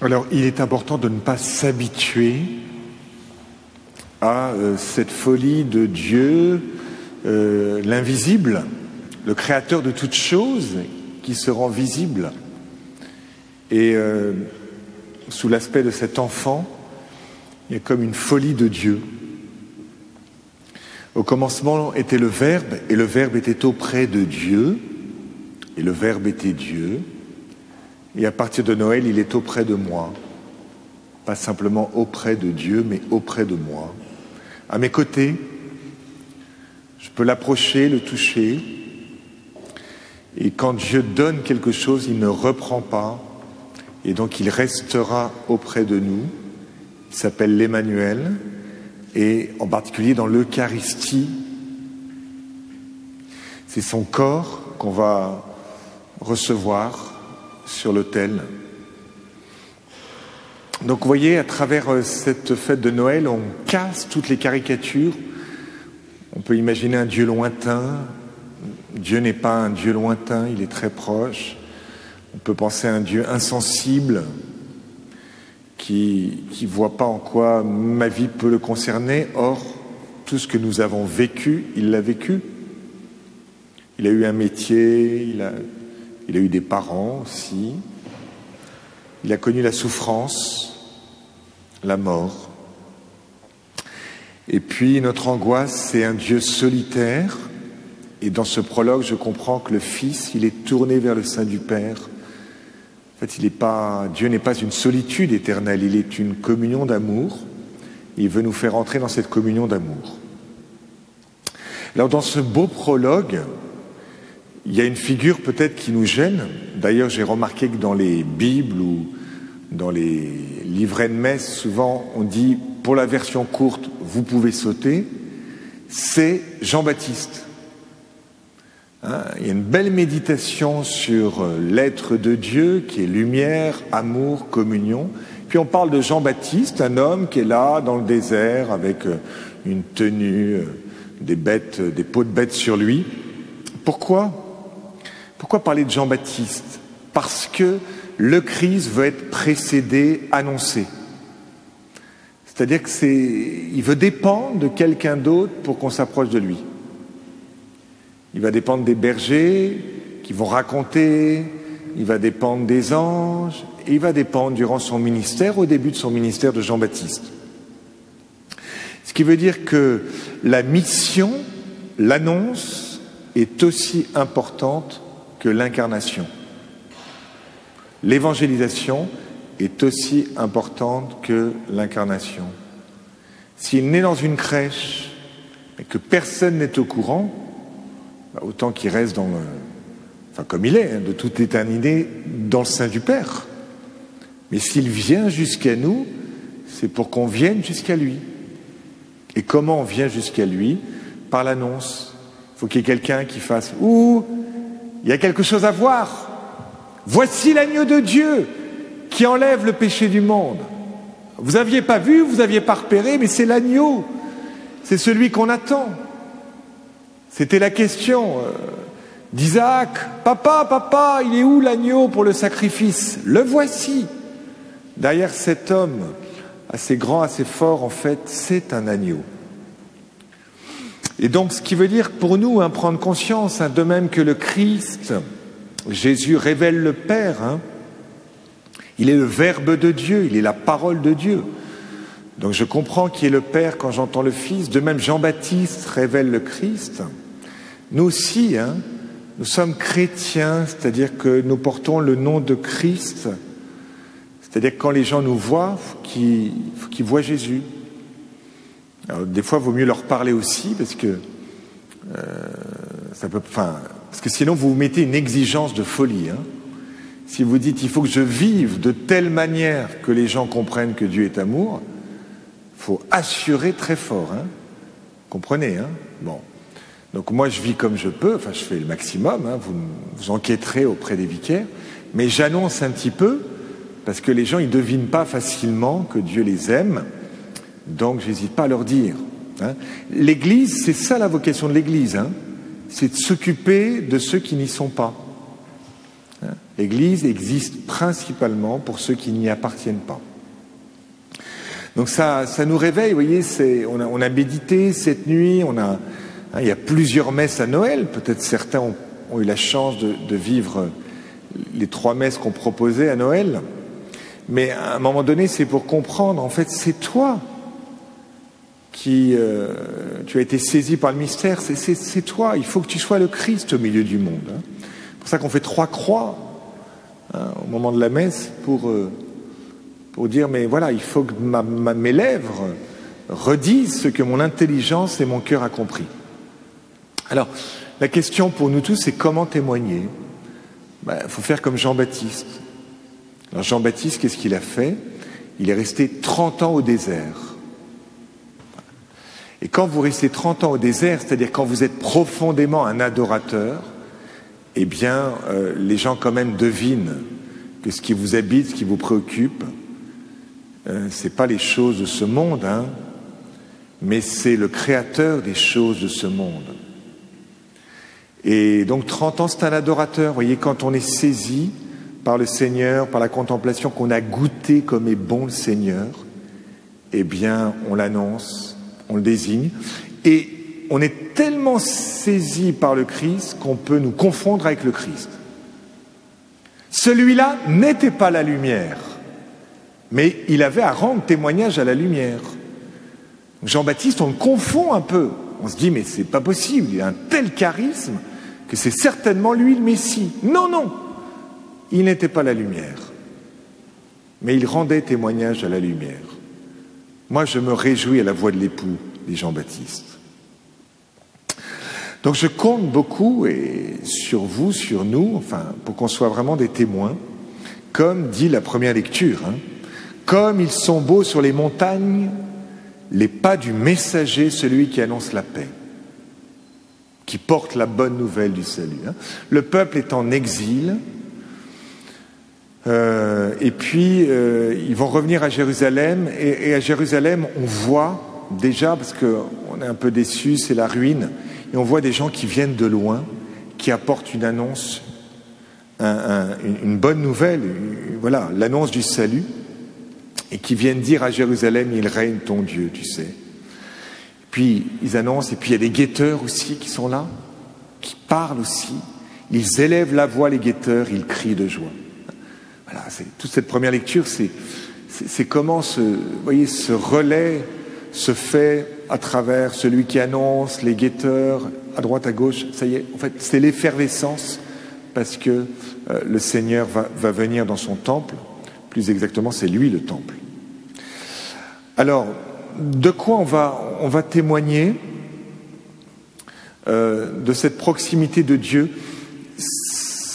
Alors, il est important de ne pas s'habituer à euh, cette folie de Dieu, euh, l'invisible, le créateur de toutes choses qui se rend visible. Et euh, sous l'aspect de cet enfant, il y a comme une folie de Dieu. Au commencement était le Verbe, et le Verbe était auprès de Dieu, et le Verbe était Dieu. Et à partir de Noël, il est auprès de moi. Pas simplement auprès de Dieu, mais auprès de moi. À mes côtés, je peux l'approcher, le toucher. Et quand Dieu donne quelque chose, il ne reprend pas. Et donc il restera auprès de nous. Il s'appelle l'Emmanuel. Et en particulier dans l'Eucharistie, c'est son corps qu'on va recevoir sur l'autel. Donc vous voyez, à travers euh, cette fête de Noël, on casse toutes les caricatures. On peut imaginer un Dieu lointain. Dieu n'est pas un Dieu lointain, il est très proche. On peut penser à un Dieu insensible qui ne voit pas en quoi ma vie peut le concerner. Or, tout ce que nous avons vécu, il l'a vécu. Il a eu un métier, il a il a eu des parents aussi. Il a connu la souffrance, la mort. Et puis notre angoisse, c'est un Dieu solitaire. Et dans ce prologue, je comprends que le Fils, il est tourné vers le sein du Père. En fait, il pas, Dieu n'est pas une solitude éternelle, il est une communion d'amour. Il veut nous faire entrer dans cette communion d'amour. Alors dans ce beau prologue, il y a une figure peut-être qui nous gêne. D'ailleurs, j'ai remarqué que dans les Bibles ou dans les livrets de messe, souvent on dit pour la version courte, vous pouvez sauter. C'est Jean-Baptiste. Hein, il y a une belle méditation sur euh, l'être de Dieu qui est lumière, amour, communion. Puis on parle de Jean-Baptiste, un homme qui est là dans le désert avec euh, une tenue, euh, des bêtes, des peaux de bêtes sur lui. Pourquoi? Pourquoi parler de Jean-Baptiste? Parce que le Christ veut être précédé, annoncé. C'est-à-dire que c'est, il veut dépendre de quelqu'un d'autre pour qu'on s'approche de lui. Il va dépendre des bergers qui vont raconter, il va dépendre des anges, et il va dépendre durant son ministère, au début de son ministère de Jean-Baptiste. Ce qui veut dire que la mission, l'annonce, est aussi importante que l'incarnation. L'évangélisation est aussi importante que l'incarnation. S'il naît dans une crèche et que personne n'est au courant, bah, autant qu'il reste dans le, enfin comme il est, hein, de toute éternité, dans le sein du Père. Mais s'il vient jusqu'à nous, c'est pour qu'on vienne jusqu'à lui. Et comment on vient jusqu'à lui? Par l'annonce. Il faut qu'il y ait quelqu'un qui fasse Ouh, il y a quelque chose à voir. Voici l'agneau de Dieu qui enlève le péché du monde. Vous n'aviez pas vu, vous n'aviez pas repéré, mais c'est l'agneau. C'est celui qu'on attend. C'était la question euh, d'Isaac. Papa, papa, il est où l'agneau pour le sacrifice? Le voici. Derrière cet homme, assez grand, assez fort, en fait, c'est un agneau. Et donc, ce qui veut dire pour nous, hein, prendre conscience, hein, de même que le Christ, Jésus révèle le Père, hein, il est le Verbe de Dieu, il est la parole de Dieu. Donc je comprends qui est le Père quand j'entends le Fils. De même, Jean-Baptiste révèle le Christ. Nous aussi, nous sommes chrétiens, c'est-à-dire que nous portons le nom de Christ. C'est-à-dire que quand les gens nous voient, il faut qu'ils voient Jésus des fois, il vaut mieux leur parler aussi parce que euh, ça peut, parce que sinon vous vous mettez une exigence de folie. Hein. Si vous dites il faut que je vive de telle manière que les gens comprennent que Dieu est amour, faut assurer très fort. Hein. Comprenez, hein Bon. Donc moi je vis comme je peux, enfin je fais le maximum, hein. vous, vous enquêterez auprès des vicaires, mais j'annonce un petit peu, parce que les gens ils devinent pas facilement que Dieu les aime, donc, j'hésite pas à leur dire. Hein. L'Église, c'est ça la vocation de l'Église, hein. c'est de s'occuper de ceux qui n'y sont pas. Hein. L'Église existe principalement pour ceux qui n'y appartiennent pas. Donc ça, ça nous réveille, vous voyez, on a, on a médité cette nuit, il y a plusieurs messes à Noël, peut-être certains ont, ont, eu la chance de, de vivre les trois messes qu'on proposait à Noël, mais à un moment donné, c'est pour comprendre, en fait, c'est toi qui, euh, tu as été saisi par le mystère, c'est toi, il faut que tu sois le Christ au milieu du monde. Hein. C'est pour ça qu'on fait trois croix hein, au moment de la messe pour, euh, pour dire, mais voilà, il faut que ma, ma, mes lèvres redisent ce que mon intelligence et mon cœur a compris. Alors, la question pour nous tous, c'est comment témoigner? Il ben, faut faire comme Jean-Baptiste. Alors Jean-Baptiste, qu'est-ce qu'il a fait? Il est resté 30 ans au désert. Et quand vous restez 30 ans au désert, c'est-à-dire quand vous êtes profondément un adorateur, eh bien, euh, les gens quand même devinent que ce qui vous habite, ce qui vous préoccupe, euh, ce n'est pas les choses de ce monde, hein, mais c'est le créateur des choses de ce monde. Et donc 30 ans, c'est un adorateur. Vous voyez, quand on est saisi par le Seigneur, par la contemplation, qu'on a goûté comme est bon le Seigneur, eh bien, on l'annonce, on le désigne, et on est tellement saisi par le Christ qu'on peut nous confondre avec le Christ. Celui-là n'était pas la lumière, mais il avait à rendre témoignage à la lumière. Jean-Baptiste, on le confond un peu. On se dit, mais c'est pas possible, il a un tel charisme que c'est certainement lui le Messie. Non, non, il n'était pas la lumière, mais il rendait témoignage à la lumière. Moi, je me réjouis à la voix de l'époux, dit Jean-Baptiste. Donc je compte beaucoup et sur vous, sur nous, enfin, pour qu'on soit vraiment des témoins, comme dit la première lecture. Hein. Comme ils sont beaux sur les montagnes, les pas du messager, celui qui annonce la paix, qui porte la bonne nouvelle du salut. Hein. Le peuple est en exil, euh, et puis, euh, ils vont revenir à Jérusalem. Et, à Jérusalem, on voit déjà, parce qu'on est un peu déçu, c'est la ruine, et on voit des gens qui viennent de loin, qui apportent une annonce, un, un, une bonne nouvelle, voilà, l'annonce du salut, et qui viennent dire à Jérusalem, il règne ton Dieu, tu sais. Puis ils annoncent, et puis il y a des guetteurs aussi qui sont là, qui parlent aussi. Ils élèvent la voix, les guetteurs, ils crient de joie. Voilà, toute cette première lecture, c'est comment ce, relais se fait à travers celui qui annonce, les guetteurs, à droite, à gauche. Ça y est, en fait, c'est l'effervescence parce que euh, le Seigneur va, venir dans son temple. Plus exactement, c'est lui le temple. Alors, de quoi on va, on va témoigner euh, de cette proximité de Dieu?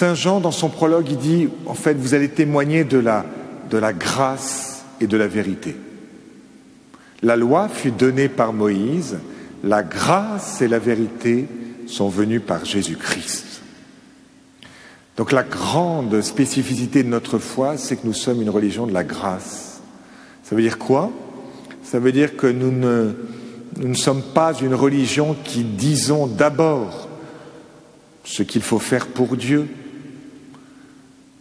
Saint Jean, dans son prologue, il dit, en fait, vous allez témoigner de la, grâce et de la vérité. La loi fut donnée par Moïse, la grâce et la vérité sont venues par Jésus-Christ. Donc la grande spécificité de notre foi, c'est que nous sommes une religion de la grâce. Ça veut dire quoi? Ça veut dire que nous ne sommes pas une religion qui disons d'abord ce qu'il faut faire pour Dieu,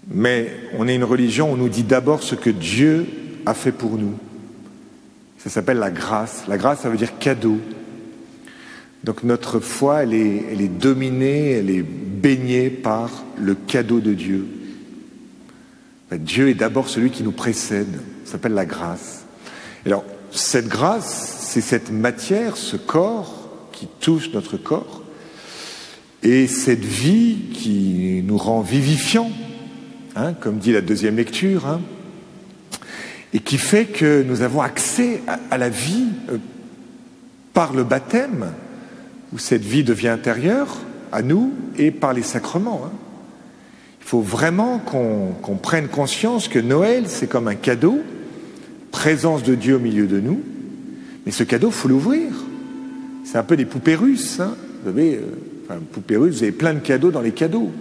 mais on est une religion on nous dit d'abord ce que Dieu a fait pour nous. Ça s'appelle la grâce. La grâce, ça veut dire cadeau. Donc notre foi, elle est, est dominée, elle est baignée par le cadeau de Dieu. Dieu est d'abord celui qui nous précède. Ça s'appelle la grâce. Alors, cette grâce, c'est cette matière, ce corps qui touche notre corps, et cette vie qui nous rend vivifiants, hein, comme dit la deuxième lecture, hein, et qui fait que nous avons accès à, la vie euh, par le baptême, où cette vie devient intérieure à nous, et par les sacrements. Hein. Il faut vraiment qu'on qu prenne conscience que Noël, c'est comme un cadeau, présence de Dieu au milieu de nous, mais ce cadeau, il faut l'ouvrir. C'est un peu des poupées russes. Vous savez, euh, enfin, poupées russes, vous avez plein de cadeaux dans les cadeaux.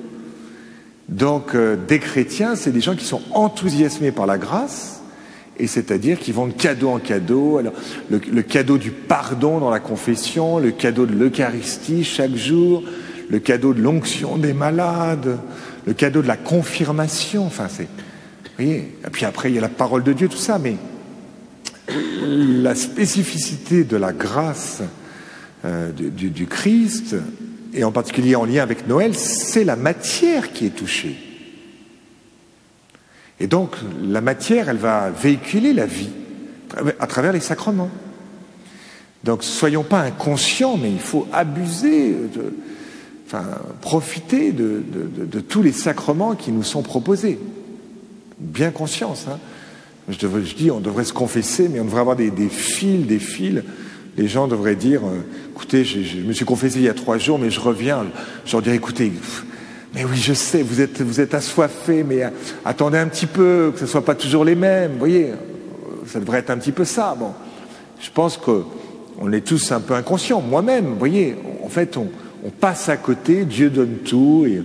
Donc, euh, des chrétiens, c'est des gens qui sont enthousiasmés par la grâce, et c'est-à-dire qui vont de cadeau en cadeau. Alors, le, le, cadeau du pardon dans la confession, le cadeau de l'Eucharistie chaque jour, le cadeau de l'onction des malades, le cadeau de la confirmation. Enfin, c'est, voyez. Et puis après, il y a la parole de Dieu, tout ça. Mais la spécificité de la grâce euh, du, du Christ, et en particulier en lien avec Noël, c'est la matière qui est touchée. Et donc, la matière, elle va véhiculer la vie à travers les sacrements. Donc, soyons pas inconscients, mais il faut abuser, enfin, profiter de, tous les sacrements qui nous sont proposés. Bien conscience. Hein. Je, dis, on devrait se confesser, mais on devrait avoir des fils, des fils. Les gens devraient dire, euh, écoutez, je, me suis confessé il y a trois jours, mais je reviens. Je leur dirais, écoutez, mais oui, je sais, vous êtes, vous êtes assoiffés, mais attendez un petit peu, que ce ne soit pas toujours les mêmes. Vous voyez, ça devrait être un petit peu ça. Bon, je pense qu'on est tous un peu inconscients. Moi-même, vous voyez, en fait, on, passe à côté, Dieu donne tout, et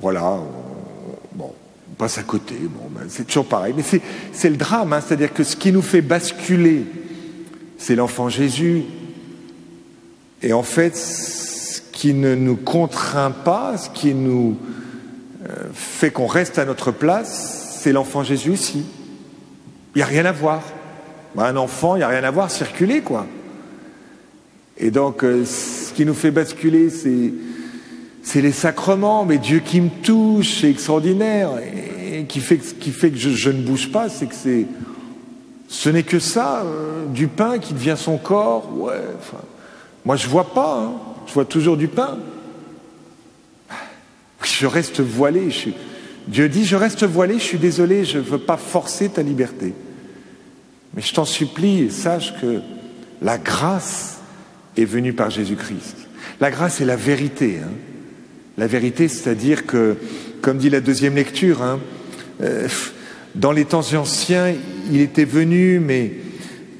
voilà, on passe à côté. Bon, ben, c'est toujours pareil. Mais c'est le drame, hein, c'est-à-dire que ce qui nous fait basculer, c'est l'enfant Jésus. Et en fait, qui ne nous contraint pas, ce qui nous euh, fait qu'on reste à notre place, c'est l'enfant Jésus ici. Il n'y a rien à voir. Un enfant, il n'y a rien à voir, circuler, quoi. Et donc, euh, ce qui nous fait basculer, c'est, les sacrements, mais Dieu qui me touche, c'est extraordinaire, et qui fait, que je ne bouge pas, c'est que c'est, ce n'est que ça, euh, du pain qui devient son corps, ouais, moi je vois pas, hein. Je vois toujours du pain. Je reste voilé. Dieu dit, je reste voilé, je suis désolé, je ne veux pas forcer ta liberté. Mais je t'en supplie, sache que la grâce est venue par Jésus-Christ. La grâce est la vérité. Hein. La vérité, c'est-à-dire que, comme dit la deuxième lecture, hein, euh, dans les temps anciens, il était venu, mais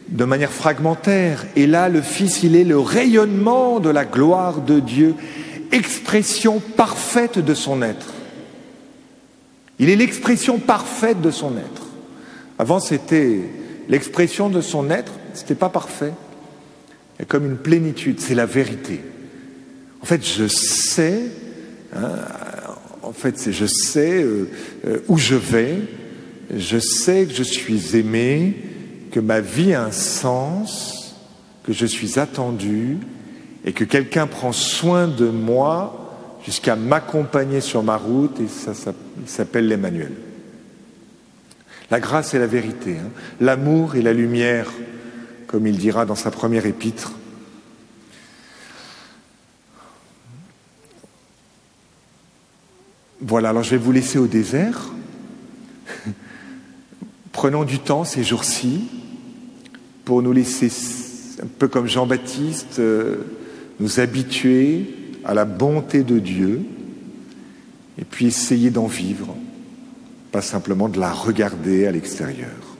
de manière fragmentaire. Et là, le Fils, il est le rayonnement de la gloire de Dieu, expression parfaite de son être. Il est l'expression parfaite de son être. Avant, c'était l'expression de son être, c'était pas parfait. Et comme une plénitude, c'est la vérité. En fait, je sais, hein, en fait, je sais euh, euh, où je vais, je sais que je suis aimé, que ma vie a un sens, que je suis attendu et que quelqu'un prend soin de moi jusqu'à m'accompagner sur ma route et ça, s'appelle l'Emmanuel. La grâce et la vérité, hein. l'amour et la lumière, comme il dira dans sa première épître. Voilà, alors je vais vous laisser au désert. Prenons du temps ces jours-ci pour nous laisser, un peu comme Jean-Baptiste, euh, nous habituer à la bonté de Dieu et puis essayer d'en vivre, pas simplement de la regarder à l'extérieur.